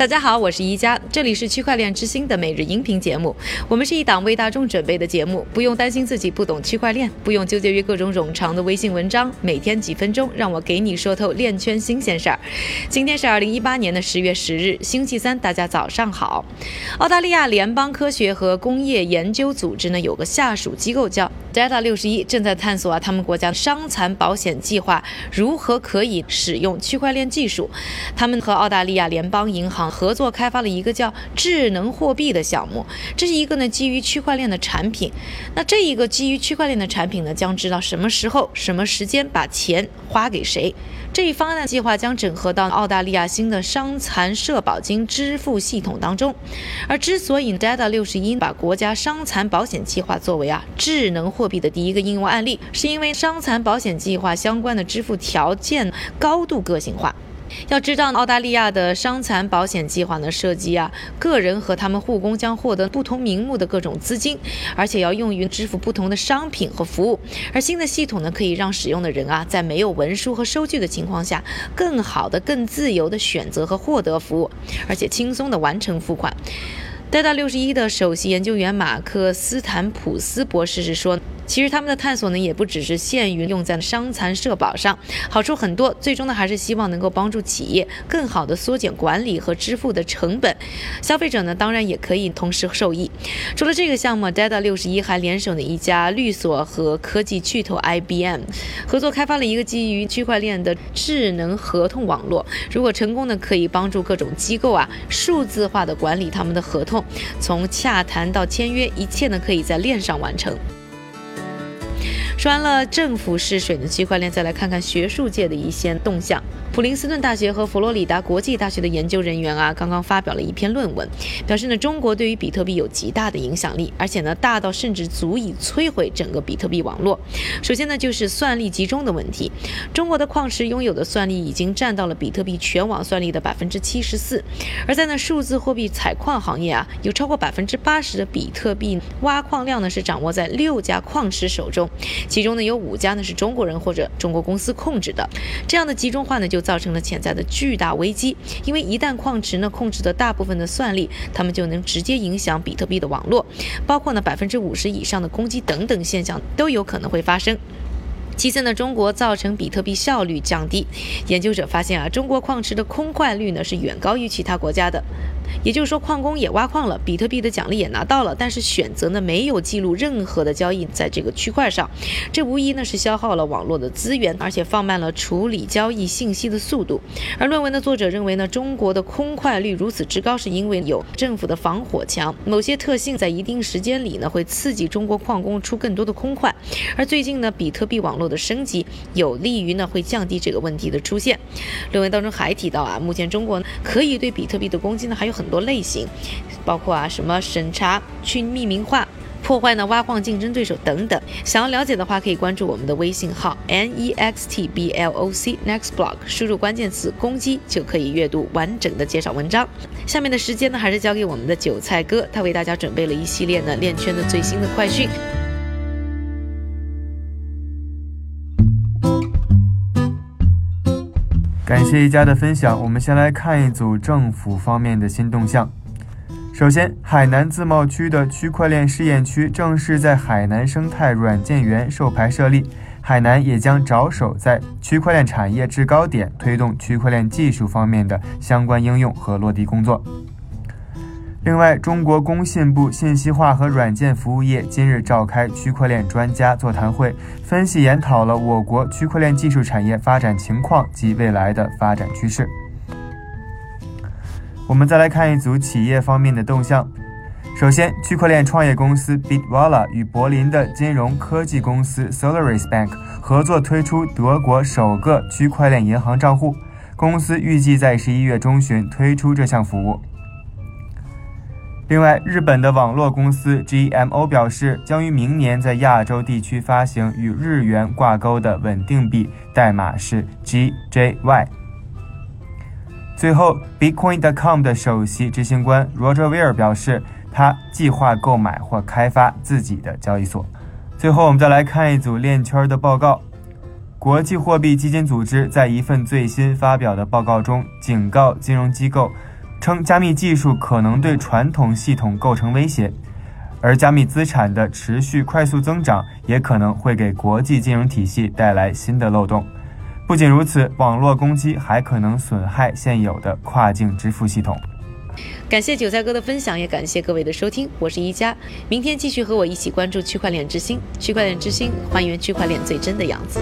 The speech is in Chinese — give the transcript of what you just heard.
大家好，我是宜佳，这里是区块链之星的每日音频节目。我们是一档为大众准备的节目，不用担心自己不懂区块链，不用纠结于各种冗长的微信文章，每天几分钟，让我给你说透链圈新鲜事儿。今天是二零一八年的十月十日，星期三，大家早上好。澳大利亚联邦科学和工业研究组织呢，有个下属机构叫 Data 六十一，正在探索啊，他们国家伤残保险计划如何可以使用区块链技术。他们和澳大利亚联邦银行。合作开发了一个叫智能货币的项目，这是一个呢基于区块链的产品。那这一个基于区块链的产品呢，将知道什么时候、什么时间把钱花给谁。这一方案计划将整合到澳大利亚新的伤残社保金支付系统当中。而之所以 Data 六十一把国家伤残保险计划作为啊智能货币的第一个应用案例，是因为伤残保险计划相关的支付条件高度个性化。要知道，澳大利亚的伤残保险计划呢，涉及啊个人和他们护工将获得不同名目的各种资金，而且要用于支付不同的商品和服务。而新的系统呢，可以让使用的人啊，在没有文书和收据的情况下，更好的、更自由的选择和获得服务，而且轻松的完成付款。Data 六十一的首席研究员马克斯坦普斯博士是说。其实他们的探索呢，也不只是限于用在了伤残社保上，好处很多。最终呢，还是希望能够帮助企业更好的缩减管理和支付的成本，消费者呢，当然也可以同时受益。除了这个项目，Data 六十一还联手了一家律所和科技巨头 IBM 合作开发了一个基于区块链的智能合同网络。如果成功呢，可以帮助各种机构啊数字化的管理他们的合同，从洽谈到签约，一切呢可以在链上完成。穿了政府试水的区块链，再来看看学术界的一些动向。普林斯顿大学和佛罗里达国际大学的研究人员啊，刚刚发表了一篇论文，表示呢，中国对于比特币有极大的影响力，而且呢，大到甚至足以摧毁整个比特币网络。首先呢，就是算力集中的问题。中国的矿池拥有的算力已经占到了比特币全网算力的百分之七十四，而在那数字货币采矿行业啊，有超过百分之八十的比特币挖矿量呢是掌握在六家矿池手中，其中呢有五家呢是中国人或者中国公司控制的。这样的集中化呢就。造成了潜在的巨大危机，因为一旦矿池呢控制的大部分的算力，他们就能直接影响比特币的网络，包括呢百分之五十以上的攻击等等现象都有可能会发生。其次呢，中国造成比特币效率降低，研究者发现啊，中国矿池的空坏率呢是远高于其他国家的。也就是说，矿工也挖矿了，比特币的奖励也拿到了，但是选择呢没有记录任何的交易在这个区块上，这无疑呢是消耗了网络的资源，而且放慢了处理交易信息的速度。而论文的作者认为呢，中国的空块率如此之高，是因为有政府的防火墙，某些特性在一定时间里呢会刺激中国矿工出更多的空块。而最近呢，比特币网络的升级有利于呢会降低这个问题的出现。论文当中还提到啊，目前中国可以对比特币的攻击呢还有很。多类型，包括啊什么审查、去匿名化、破坏呢挖矿竞争对手等等。想要了解的话，可以关注我们的微信号 n e x t b l o c next blog，输入关键词“攻击”就可以阅读完整的介绍文章。下面的时间呢，还是交给我们的韭菜哥，他为大家准备了一系列呢链圈的最新的快讯。感谢一家的分享，我们先来看一组政府方面的新动向。首先，海南自贸区的区块链试验区正式在海南生态软件园授牌设立，海南也将着手在区块链产业制高点推动区块链技术方面的相关应用和落地工作。另外，中国工信部信息化和软件服务业今日召开区块链专家座谈会，分析研讨了我国区块链技术产业发展情况及未来的发展趋势。我们再来看一组企业方面的动向。首先，区块链创业公司 Bitwala 与柏林的金融科技公司 Solaris Bank 合作推出德国首个区块链银行账户，公司预计在十一月中旬推出这项服务。另外，日本的网络公司 GMO 表示，将于明年在亚洲地区发行与日元挂钩的稳定币，代码是 GJY。最后，Bitcoin.com 的首席执行官 Roger Ver 表示，他计划购买或开发自己的交易所。最后，我们再来看一组链圈的报告。国际货币基金组织在一份最新发表的报告中警告金融机构。称加密技术可能对传统系统构成威胁，而加密资产的持续快速增长也可能会给国际金融体系带来新的漏洞。不仅如此，网络攻击还可能损害现有的跨境支付系统。感谢韭菜哥的分享，也感谢各位的收听。我是一加，明天继续和我一起关注区块链之星。区块链之星，还原区块链最真的样子。